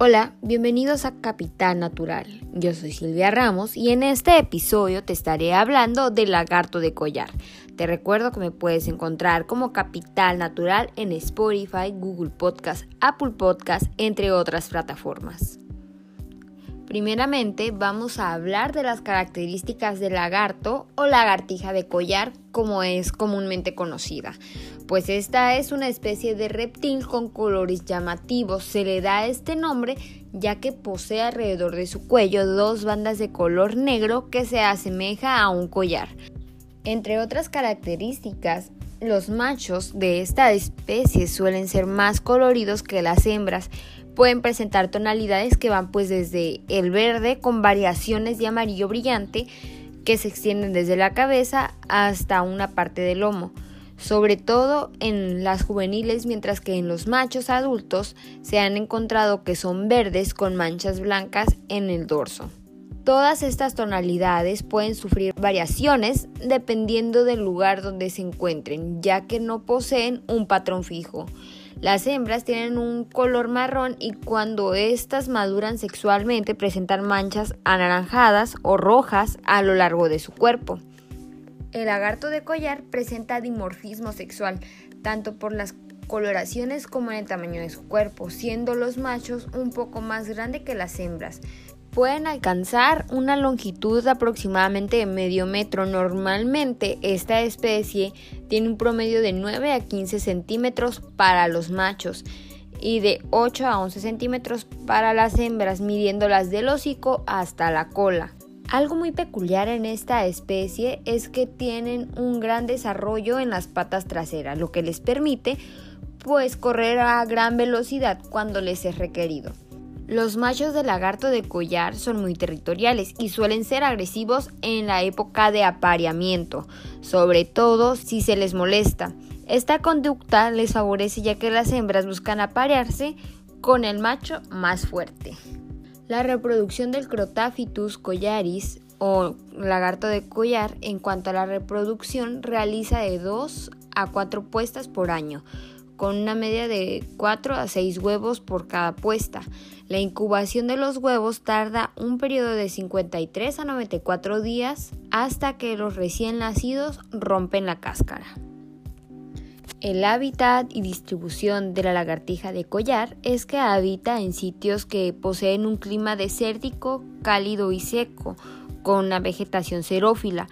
Hola, bienvenidos a Capital Natural. Yo soy Silvia Ramos y en este episodio te estaré hablando del lagarto de collar. Te recuerdo que me puedes encontrar como Capital Natural en Spotify, Google Podcast, Apple Podcast, entre otras plataformas. Primeramente vamos a hablar de las características del lagarto o lagartija de collar como es comúnmente conocida, pues esta es una especie de reptil con colores llamativos. Se le da este nombre ya que posee alrededor de su cuello dos bandas de color negro que se asemeja a un collar. Entre otras características, los machos de esta especie suelen ser más coloridos que las hembras, pueden presentar tonalidades que van pues desde el verde con variaciones de amarillo brillante que se extienden desde la cabeza hasta una parte del lomo, sobre todo en las juveniles, mientras que en los machos adultos se han encontrado que son verdes con manchas blancas en el dorso. Todas estas tonalidades pueden sufrir variaciones dependiendo del lugar donde se encuentren, ya que no poseen un patrón fijo. Las hembras tienen un color marrón y cuando éstas maduran sexualmente presentan manchas anaranjadas o rojas a lo largo de su cuerpo. El lagarto de collar presenta dimorfismo sexual, tanto por las coloraciones como en el tamaño de su cuerpo, siendo los machos un poco más grandes que las hembras pueden alcanzar una longitud de aproximadamente medio metro. Normalmente esta especie tiene un promedio de 9 a 15 centímetros para los machos y de 8 a 11 centímetros para las hembras, midiéndolas del hocico hasta la cola. Algo muy peculiar en esta especie es que tienen un gran desarrollo en las patas traseras, lo que les permite pues correr a gran velocidad cuando les es requerido. Los machos de lagarto de collar son muy territoriales y suelen ser agresivos en la época de apareamiento, sobre todo si se les molesta. Esta conducta les favorece ya que las hembras buscan aparearse con el macho más fuerte. La reproducción del Crotaphytus collaris o lagarto de collar en cuanto a la reproducción realiza de 2 a 4 puestas por año con una media de 4 a 6 huevos por cada puesta. La incubación de los huevos tarda un periodo de 53 a 94 días hasta que los recién nacidos rompen la cáscara. El hábitat y distribución de la lagartija de collar es que habita en sitios que poseen un clima desértico, cálido y seco, con una vegetación xerófila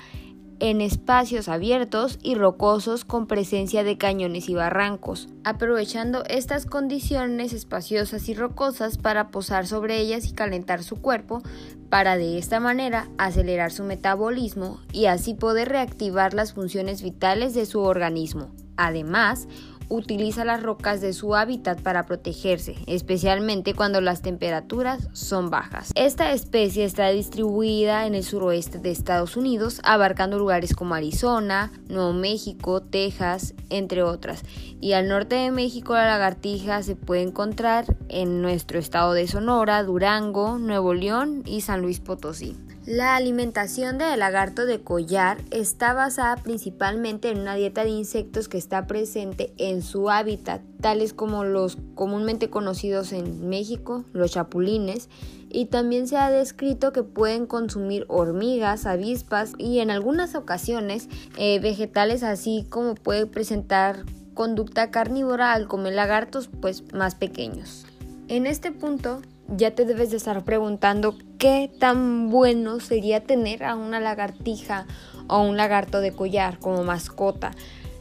en espacios abiertos y rocosos con presencia de cañones y barrancos, aprovechando estas condiciones espaciosas y rocosas para posar sobre ellas y calentar su cuerpo, para de esta manera acelerar su metabolismo y así poder reactivar las funciones vitales de su organismo. Además, utiliza las rocas de su hábitat para protegerse, especialmente cuando las temperaturas son bajas. Esta especie está distribuida en el suroeste de Estados Unidos, abarcando lugares como Arizona, Nuevo México, Texas, entre otras. Y al norte de México la lagartija se puede encontrar en nuestro estado de Sonora, Durango, Nuevo León y San Luis Potosí. La alimentación del lagarto de collar está basada principalmente en una dieta de insectos que está presente en su hábitat, tales como los comúnmente conocidos en México, los chapulines, y también se ha descrito que pueden consumir hormigas, avispas y en algunas ocasiones eh, vegetales, así como puede presentar conducta carnívora al comer lagartos pues más pequeños. En este punto ya te debes de estar preguntando qué tan bueno sería tener a una lagartija o un lagarto de collar como mascota.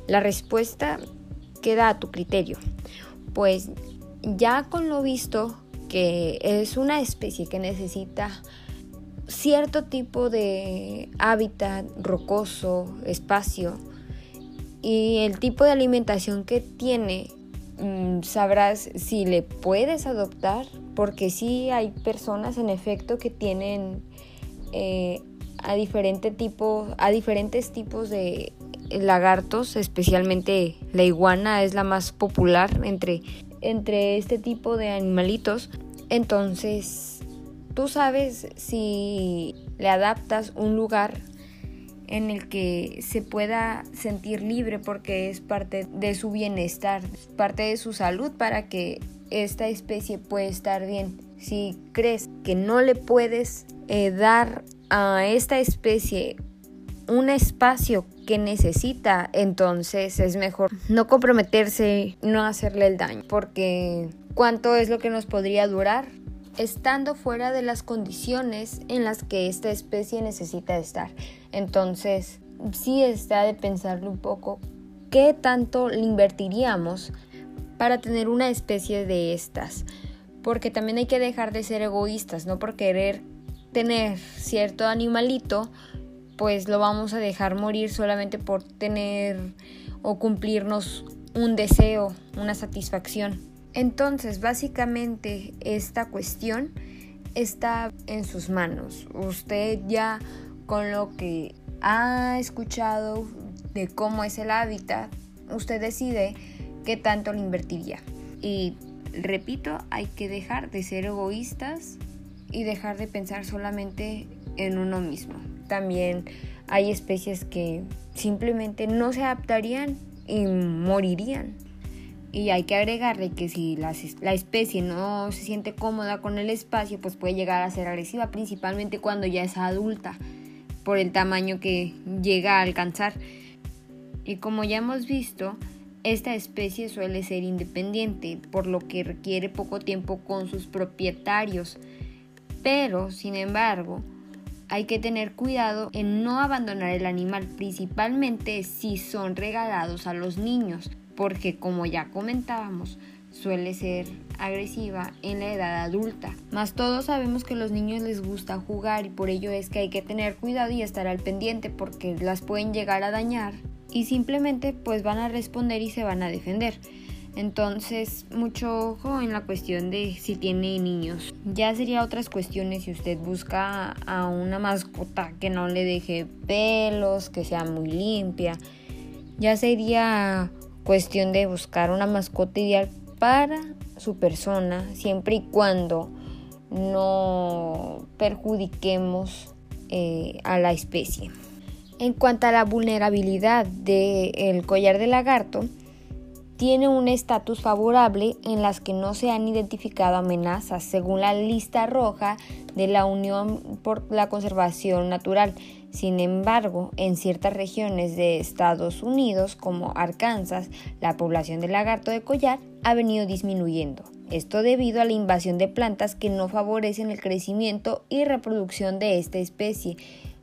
La respuesta queda a tu criterio. Pues ya con lo visto que es una especie que necesita cierto tipo de hábitat rocoso, espacio y el tipo de alimentación que tiene Mm, sabrás si le puedes adoptar, porque sí hay personas en efecto que tienen eh, a, diferente tipo, a diferentes tipos de lagartos, especialmente la iguana es la más popular entre, entre este tipo de animalitos. Entonces, tú sabes si le adaptas un lugar en el que se pueda sentir libre porque es parte de su bienestar, parte de su salud para que esta especie pueda estar bien. Si crees que no le puedes eh, dar a esta especie un espacio que necesita, entonces es mejor no comprometerse, no hacerle el daño, porque ¿cuánto es lo que nos podría durar? estando fuera de las condiciones en las que esta especie necesita estar. Entonces, sí está de pensarlo un poco qué tanto le invertiríamos para tener una especie de estas. Porque también hay que dejar de ser egoístas, no por querer tener cierto animalito, pues lo vamos a dejar morir solamente por tener o cumplirnos un deseo, una satisfacción. Entonces, básicamente esta cuestión está en sus manos. Usted ya con lo que ha escuchado de cómo es el hábitat, usted decide qué tanto le invertiría. Y repito, hay que dejar de ser egoístas y dejar de pensar solamente en uno mismo. También hay especies que simplemente no se adaptarían y morirían. Y hay que agregarle que si la, la, especie no se siente cómoda con el espacio, pues puede llegar a ser agresiva, principalmente cuando ya es adulta, por el tamaño que llega a alcanzar. Y como ya hemos visto, esta especie suele ser independiente, por lo que requiere poco tiempo con sus propietarios. Pero, sin embargo, hay que tener cuidado en no abandonar el animal, principalmente si son regalados a los niños porque como ya comentábamos, suele ser agresiva en la edad adulta. Más todos sabemos que a los niños les gusta jugar y por ello es que hay que tener cuidado y estar al pendiente porque las pueden llegar a dañar y simplemente pues van a responder y se van a defender. Entonces, mucho ojo en la cuestión de si tiene niños. Ya sería otras cuestiones si usted busca a una mascota que no le deje pelos, que sea muy limpia. Ya sería cuestión de buscar una mascota ideal para su persona, siempre y cuando no perjudiquemos eh, a la especie. En cuanto a la vulnerabilidad del collar de lagarto, tiene un estatus favorable en las que no se han identificado amenazas, según la lista roja de la Unión por la Conservación Natural. Sin embargo, en ciertas regiones de Estados Unidos, como Arkansas, la población de lagarto de collar ha venido disminuyendo. Esto debido a la invasión de plantas que no favorecen el crecimiento y reproducción de esta especie,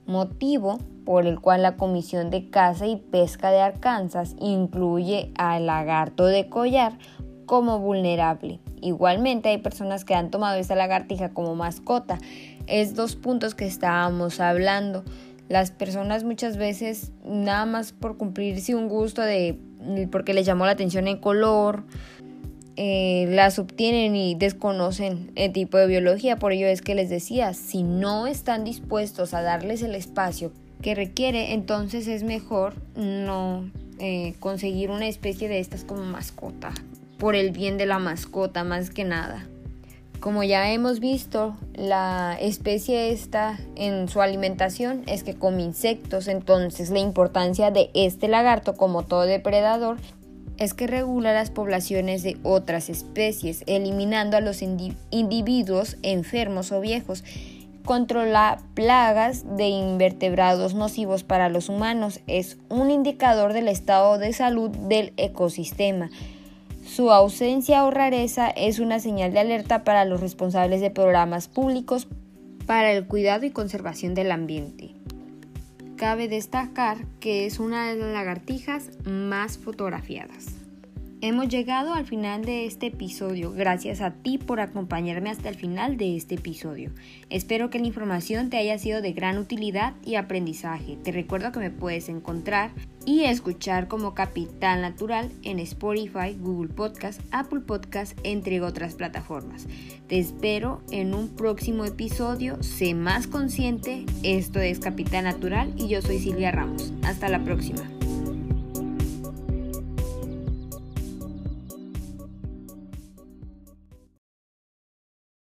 motivo por el cual la Comisión de Caza y Pesca de Arkansas incluye al lagarto de collar como vulnerable. Igualmente hay personas que han tomado esta lagartija como mascota. Es dos puntos que estábamos hablando. Las personas muchas veces nada más por cumplirse un gusto de porque les llamó la atención el color, eh, las obtienen y desconocen el tipo de biología. Por ello es que les decía, si no están dispuestos a darles el espacio que requiere, entonces es mejor no eh, conseguir una especie de estas como mascota, por el bien de la mascota más que nada. Como ya hemos visto, la especie esta en su alimentación es que come insectos, entonces la importancia de este lagarto como todo depredador es que regula las poblaciones de otras especies, eliminando a los individuos enfermos o viejos. Controla plagas de invertebrados nocivos para los humanos. Es un indicador del estado de salud del ecosistema. Su ausencia o rareza es una señal de alerta para los responsables de programas públicos para el cuidado y conservación del ambiente. Cabe destacar que es una de las lagartijas más fotografiadas. Hemos llegado al final de este episodio. Gracias a ti por acompañarme hasta el final de este episodio. Espero que la información te haya sido de gran utilidad y aprendizaje. Te recuerdo que me puedes encontrar y escuchar como Capital Natural en Spotify, Google Podcast, Apple Podcast, entre otras plataformas. Te espero en un próximo episodio. Sé más consciente. Esto es Capital Natural y yo soy Silvia Ramos. Hasta la próxima.